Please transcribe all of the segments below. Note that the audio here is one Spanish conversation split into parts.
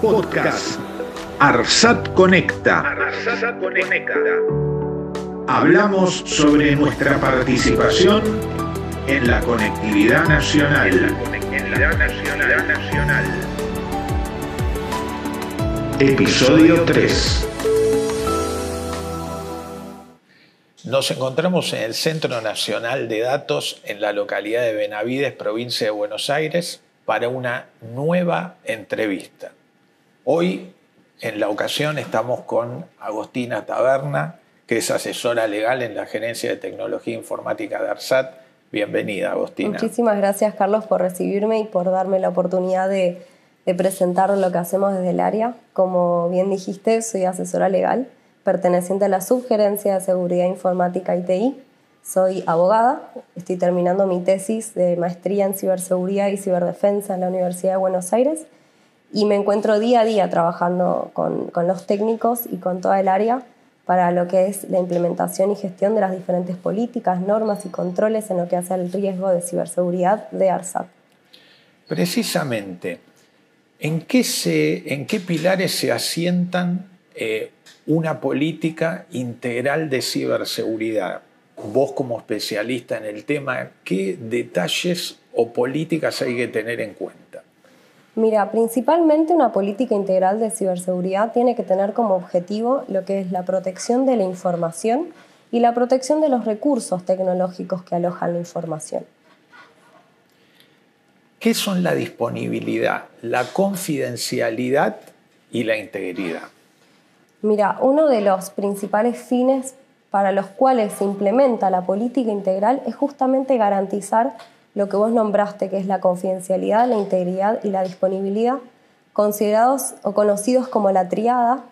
Podcast. Arsat Conecta. Hablamos sobre nuestra participación en la conectividad nacional. Episodio 3. Nos encontramos en el Centro Nacional de Datos en la localidad de Benavides, provincia de Buenos Aires, para una nueva entrevista. Hoy, en la ocasión, estamos con Agostina Taberna, que es asesora legal en la Gerencia de Tecnología Informática de ARSAT. Bienvenida, Agostina. Muchísimas gracias, Carlos, por recibirme y por darme la oportunidad de, presentar lo que hacemos desde el área. Como bien dijiste, soy asesora legal perteneciente a la Subgerencia de Seguridad Informática ITI. Soy abogada, estoy terminando mi tesis de maestría en ciberseguridad y ciberdefensa en la Universidad de Buenos Aires y me encuentro día a día trabajando con, con, los técnicos y con toda el área para lo que es la implementación y gestión de las diferentes políticas, normas y controles en lo que hace al riesgo de ciberseguridad de ARSAT. Precisamente, ¿en qué, se, en qué pilares se asientan eh, una política integral de ciberseguridad? Vos como especialista en el tema, ¿qué detalles o políticas hay que tener en cuenta? Mira, principalmente una política integral de ciberseguridad tiene que tener como objetivo lo que es la protección de la información y la protección de los recursos tecnológicos que alojan la información. ¿Qué son la disponibilidad, la confidencialidad y la integridad? Mira, uno de los principales fines para los cuales se implementa la política integral es justamente garantizar lo que vos nombraste, que es la confidencialidad, la integridad y la disponibilidad, considerados o conocidos como la triada,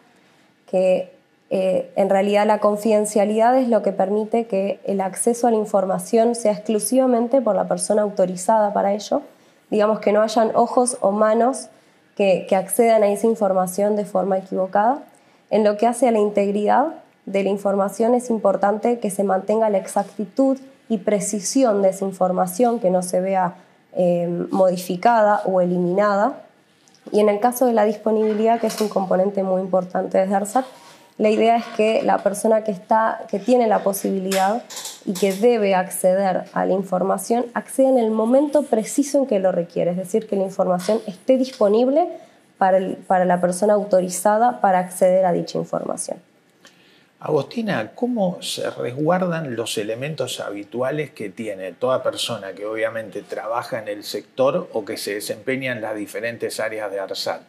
que eh, en realidad la confidencialidad es lo que permite que el acceso a la información sea exclusivamente por la persona autorizada para ello, digamos que no hayan ojos o manos que, que accedan a esa información de forma equivocada. En lo que hace a la integridad de la información es importante que se mantenga la exactitud y precisión de esa información, que no se vea eh, modificada o eliminada. Y en el caso de la disponibilidad, que es un componente muy importante de ARSAT, la idea es que la persona que, está, que tiene la posibilidad y que debe acceder a la información acceda en el momento preciso en que lo requiere, es decir, que la información esté disponible para la persona autorizada para acceder a dicha información. Agostina, ¿cómo se resguardan los elementos habituales que tiene toda persona que obviamente trabaja en el sector o que se desempeña en las diferentes áreas de ARSAT?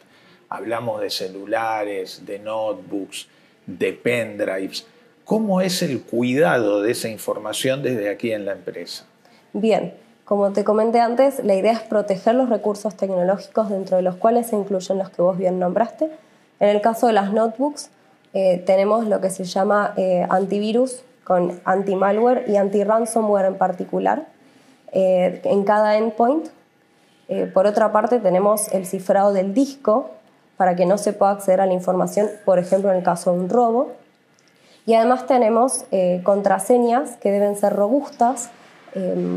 Hablamos de celulares, de notebooks, de pendrives. ¿Cómo es el cuidado de esa información desde aquí en la empresa? Bien, como te comenté antes, la idea es proteger los recursos tecnológicos dentro de los cuales se incluyen los que vos bien nombraste. En el caso de las notebooks, eh, tenemos lo que se llama eh, antivirus con anti-malware y anti-ransomware en particular eh, en cada endpoint. por otra parte, tenemos el cifrado del disco para que no se pueda acceder a la información, por ejemplo, en el caso de un robo. Y además tenemos contraseñas que deben ser robustas,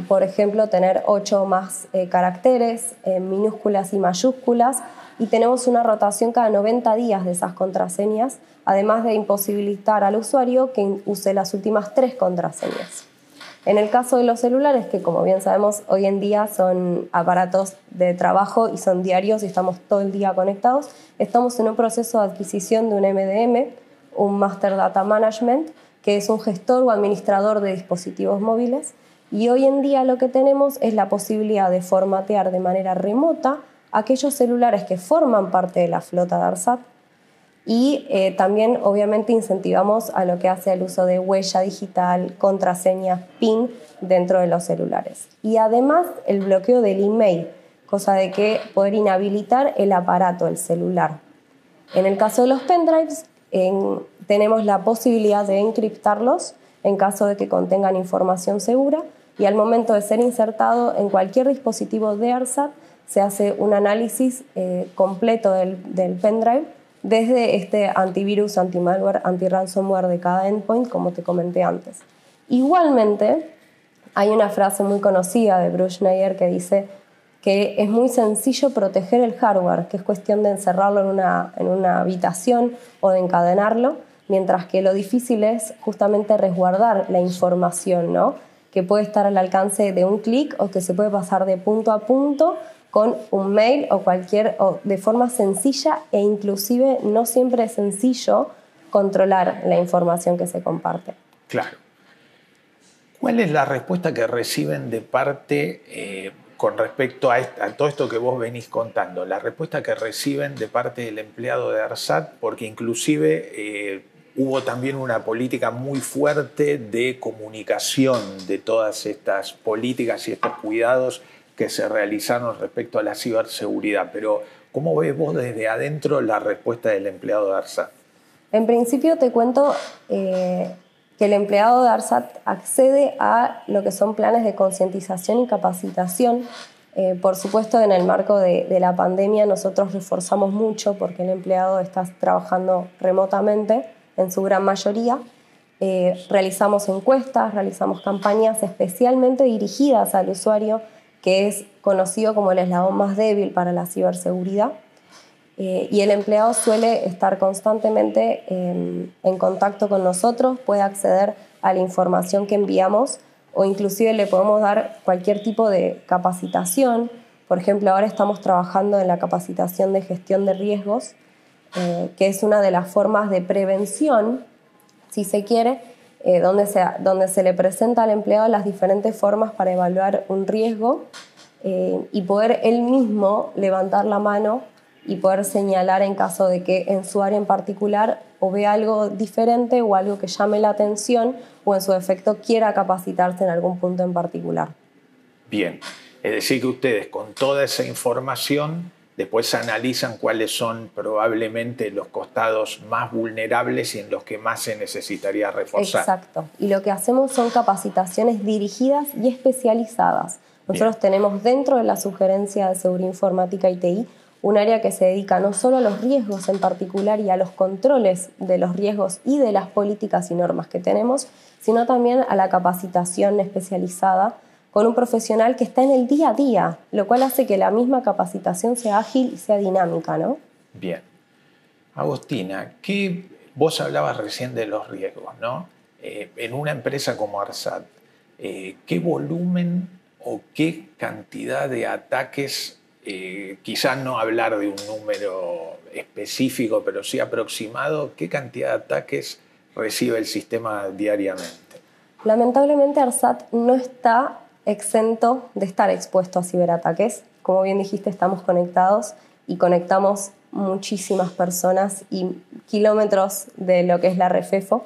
por ejemplo, tener 8 más caracteres, minúsculas y mayúsculas, y tenemos una rotación cada 90 días de esas contraseñas, además de imposibilitar al usuario que use las últimas tres contraseñas. En el caso de los celulares, que como bien sabemos hoy en día son aparatos de trabajo y son diarios y estamos todo el día conectados, estamos en un proceso de adquisición de un MDM, un Master Data Management, que es un gestor o administrador de dispositivos móviles. Y hoy en día lo que tenemos es la posibilidad de formatear de manera remota aquellos celulares que forman parte de la flota de ARSAT y eh, también obviamente incentivamos a lo que hace el uso de huella digital, contraseña, PIN dentro de los celulares. Y además el bloqueo del email, cosa de que poder inhabilitar el aparato, el celular. En el caso de los pendrives, tenemos la posibilidad de encriptarlos en caso de que contengan información segura y al momento de ser insertado en cualquier dispositivo de ARSAT, se hace un análisis eh, completo del, pendrive desde este antivirus, anti-malware, anti-ransomware de cada endpoint, como te comenté antes. Igualmente, hay una frase muy conocida de Bruce Schneier que dice, que es muy sencillo proteger el hardware, que es cuestión de encerrarlo en una, en una habitación o de encadenarlo, mientras que lo difícil es justamente resguardar la información, ¿no? Que puede estar al alcance de un clic o que se puede pasar de punto a punto con un mail o cualquier, o de forma sencilla e inclusive no siempre es sencillo controlar la información que se comparte. Claro. ¿Cuál es la respuesta que reciben de parte eh, con respecto a, todo esto que vos venís contando? La respuesta que reciben de parte del empleado de ARSAT, porque inclusive eh, hubo también una política muy fuerte de comunicación de todas estas políticas y estos cuidados que se realizaron respecto a la ciberseguridad. Pero, ¿cómo ves vos desde adentro la respuesta del empleado de ARSAT? En principio te cuento eh, que el empleado de ARSAT accede a lo que son planes de concientización y capacitación. Eh, por supuesto, en el marco de, de, la pandemia nosotros reforzamos mucho porque el empleado está trabajando remotamente en su gran mayoría. Eh, realizamos encuestas, realizamos campañas especialmente dirigidas al usuario, que es conocido como el eslabón más débil para la ciberseguridad. Eh, y el empleado suele estar constantemente en, en contacto con nosotros, puede acceder a la información que enviamos o inclusive le podemos dar cualquier tipo de capacitación. Por ejemplo, ahora estamos trabajando en la capacitación de gestión de riesgos eh, que es una de las formas de prevención, si se quiere, eh, donde, se, donde se le presenta al empleado las diferentes formas para evaluar un riesgo eh, y poder él mismo levantar la mano y poder señalar en caso de que en su área en particular o ve algo diferente o algo que llame la atención o en su efecto quiera capacitarse en algún punto en particular. Bien, es decir que ustedes con toda esa información Después analizan cuáles son probablemente los costados más vulnerables y en los que más se necesitaría reforzar. Exacto. Y lo que hacemos son capacitaciones dirigidas y especializadas. Nosotros tenemos dentro de la sugerencia de seguridad informática y TI un área que se dedica no solo a los riesgos en particular y a los controles de los riesgos y de las políticas y normas que tenemos, sino también a la capacitación especializada con un profesional que está en el día a día, lo cual hace que la misma capacitación sea ágil y sea dinámica, ¿no? Bien. Agostina, ¿qué, vos hablabas recién de los riesgos, ¿no? Eh, en una empresa como ARSAT, eh, ¿qué volumen o qué cantidad de ataques, eh, quizás no hablar de un número específico, pero sí aproximado, qué cantidad de ataques recibe el sistema diariamente? Lamentablemente ARSAT no está exento de estar expuesto a ciberataques. Como bien dijiste, estamos conectados y conectamos muchísimas personas y kilómetros de lo que es la REFEFO.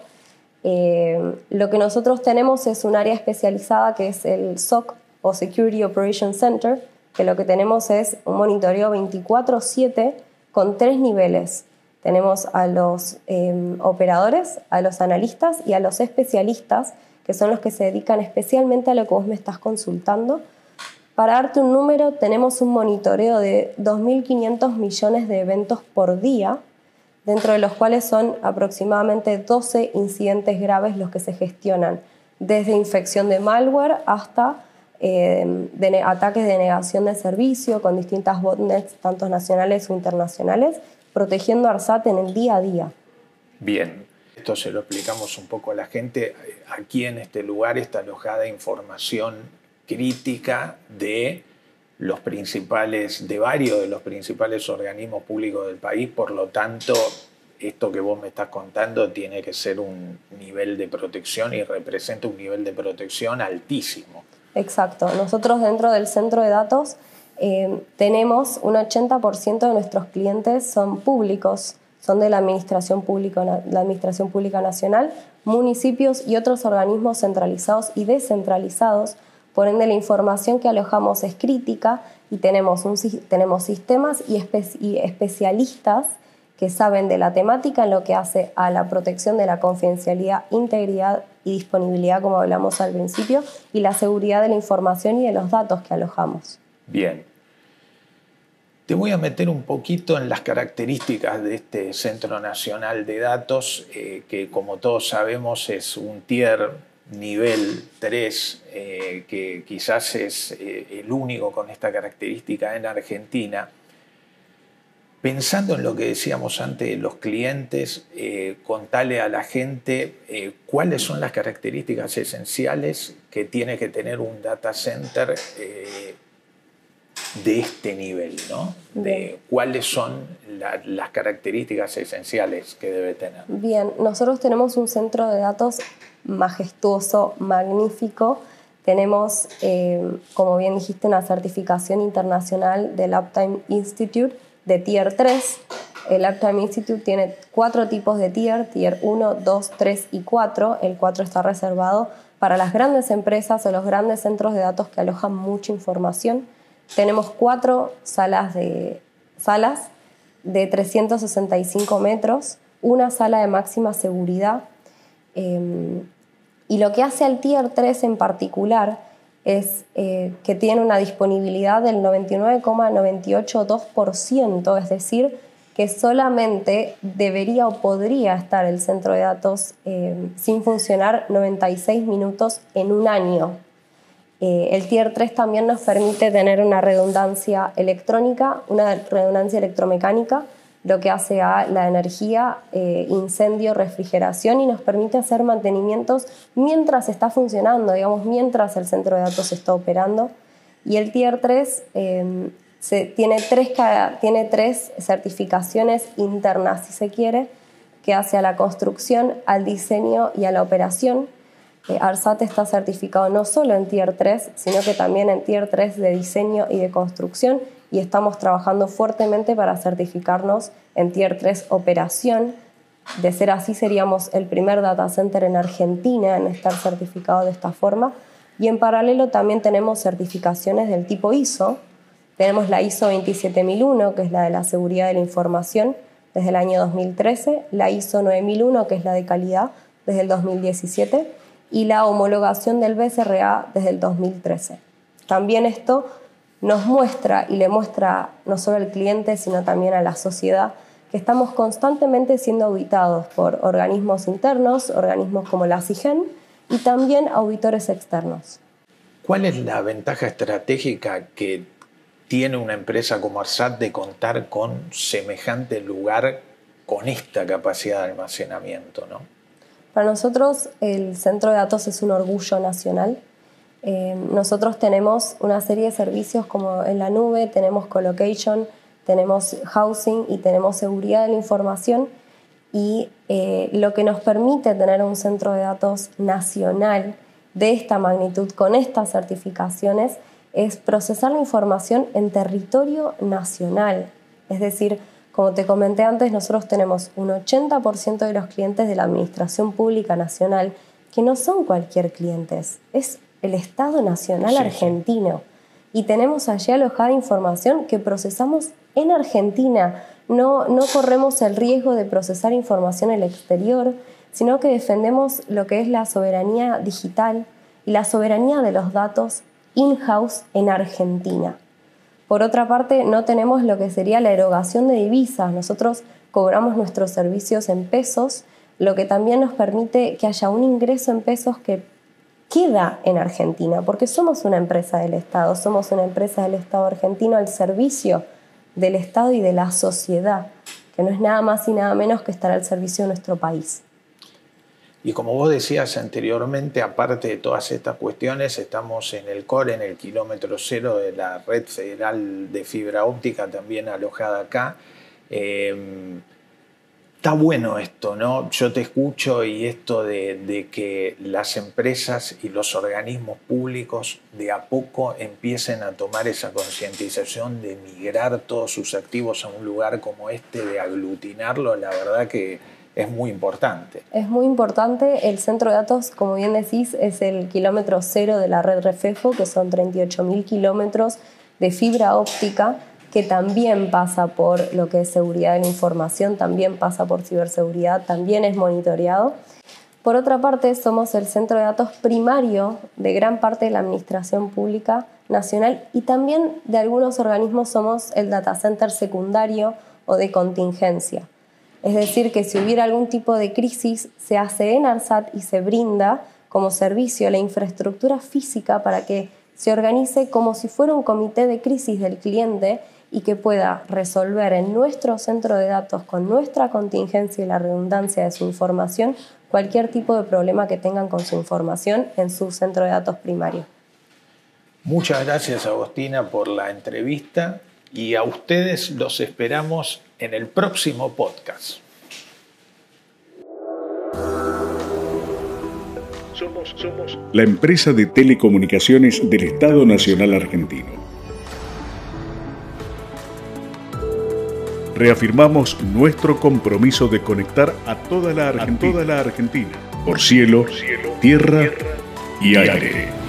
Eh, lo que nosotros tenemos es un área especializada que es el SOC o Security Operations Center, que lo que tenemos es un monitoreo 24/7 con tres niveles. Tenemos a los eh, operadores, a los analistas y a los especialistas que son los que se dedican especialmente a lo que vos me estás consultando. Para darte un número, tenemos un monitoreo de 2.500 millones de eventos por día, dentro de los cuales son aproximadamente 12 incidentes graves los que se gestionan, desde infección de malware hasta eh, ataques de negación de servicio con distintas botnets, tanto nacionales o internacionales, protegiendo a ARSAT en el día a día. Bien, esto se lo explicamos un poco a la gente. Aquí en este lugar está alojada información crítica de los principales, de varios de los principales organismos públicos del país, por lo tanto, esto que vos me estás contando tiene que ser un nivel de protección y representa un nivel de protección altísimo. Exacto. Nosotros dentro del centro de datos eh, tenemos un 80% de nuestros clientes son públicos son de la Administración Pública, la Administración Pública Nacional, municipios y otros organismos centralizados y descentralizados. Por ende, la información que alojamos es crítica y tenemos, un, tenemos sistemas y, y especialistas que saben de la temática en lo que hace a la protección de la confidencialidad, integridad y disponibilidad, como hablamos al principio, y la seguridad de la información y de los datos que alojamos. Bien, te voy a meter un poquito en las características de este Centro Nacional de Datos, eh, que como todos sabemos es un tier nivel 3, eh, que quizás es eh, el único con esta característica en Argentina, pensando en lo que decíamos antes de los clientes, contale a la gente cuáles son las características esenciales que tiene que tener un data center de este nivel, ¿no? De cuáles son las características esenciales que debe tener. Bien, nosotros tenemos un centro de datos majestuoso, magnífico. Tenemos, eh, como bien dijiste, una certificación internacional del Uptime Institute de Tier 3. El Uptime Institute tiene cuatro tipos de tier, tier 1, 2, 3 y 4. El 4 está reservado para las grandes empresas o los grandes centros de datos que alojan mucha información. Tenemos cuatro salas de, salas de 365 metros, una sala de máxima seguridad. Em, y lo que hace al Tier 3 en particular es eh, que tiene una disponibilidad del 99,982%, es decir, que solamente debería o podría estar el centro de datos em, sin funcionar 96 minutos en un año. Eh, el Tier 3 también nos permite tener una redundancia electrónica, una redundancia electromecánica, lo que hace a la energía, eh, incendio, refrigeración y nos permite hacer mantenimientos mientras está funcionando, digamos, mientras el centro de datos está operando. Y el Tier 3 em, tiene, tres, tiene tres certificaciones internas, si se quiere, que hace a la construcción, al diseño y a la operación ARSAT está certificado no solo en Tier 3, sino que también en Tier 3 de diseño y de construcción y estamos trabajando fuertemente para certificarnos en Tier 3 operación. De ser así, seríamos el primer data center en Argentina en estar certificado de esta forma. Y en paralelo también tenemos certificaciones del tipo ISO. Tenemos la ISO 27001, que es la de la seguridad de la información, desde el año 2013, la ISO 9001, que es la de calidad, desde el 2017 y la homologación del BCRA desde el 2013. También esto nos muestra y le muestra no solo al cliente, sino también a la sociedad que estamos constantemente siendo auditados por organismos internos, organismos como la CIGEN y también auditores externos. ¿Cuál es la ventaja estratégica que tiene una empresa como ARSAT de contar con semejante lugar con esta capacidad de almacenamiento? ¿no? Para nosotros el centro de datos es un orgullo nacional. Eh, nosotros tenemos una serie de servicios como en la nube, tenemos colocation, tenemos housing y tenemos seguridad de la información y eh, lo que nos permite tener un centro de datos nacional de esta magnitud con estas certificaciones es procesar la información en territorio nacional, es decir, como te comenté antes, nosotros tenemos un 80% de los clientes de la Administración Pública Nacional que no son cualquier clientes, es el Estado Nacional argentino. Y tenemos allí alojada información que procesamos en Argentina. No, no corremos el riesgo de procesar información en el exterior, sino que defendemos lo que es la soberanía digital y la soberanía de los datos in-house en Argentina. Por otra parte, no tenemos lo que sería la erogación de divisas. Nosotros cobramos nuestros servicios en pesos, lo que también nos permite que haya un ingreso en pesos que queda en Argentina, porque somos una empresa del Estado, somos una empresa del Estado argentino al servicio del Estado y de la sociedad, que no es nada más y nada menos que estar al servicio de nuestro país. Y como vos decías anteriormente, aparte de todas estas cuestiones, estamos en el core, en el kilómetro cero de la red federal de fibra óptica, también alojada acá. Em, está bueno esto, ¿no? Yo te escucho y esto de, de, que las empresas y los organismos públicos de a poco empiecen a tomar esa concientización de migrar todos sus activos a un lugar como este, de aglutinarlo, la verdad que es muy importante. Es muy importante. El centro de datos, como bien decís, es el kilómetro cero de la red Refejo, que son 38.000 kilómetros de fibra óptica, que también pasa por lo que es seguridad de la información, también pasa por ciberseguridad, también es monitoreado. Por otra parte, somos el centro de datos primario de gran parte de la Administración Pública Nacional y también de algunos organismos somos el data center secundario o de contingencia. Es decir, que si hubiera algún tipo de crisis, se hace en ARSAT y se brinda como servicio la infraestructura física para que se organice como si fuera un comité de crisis del cliente y que pueda resolver en nuestro centro de datos con nuestra contingencia y la redundancia de su información cualquier tipo de problema que tengan con su información en su centro de datos primario. Muchas gracias Agostina por la entrevista y a ustedes los esperamos en el próximo podcast. Somos, somos la empresa de telecomunicaciones del Estado Nacional Argentino. Reafirmamos nuestro compromiso de conectar a toda la Argentina, por cielo, tierra, y aire.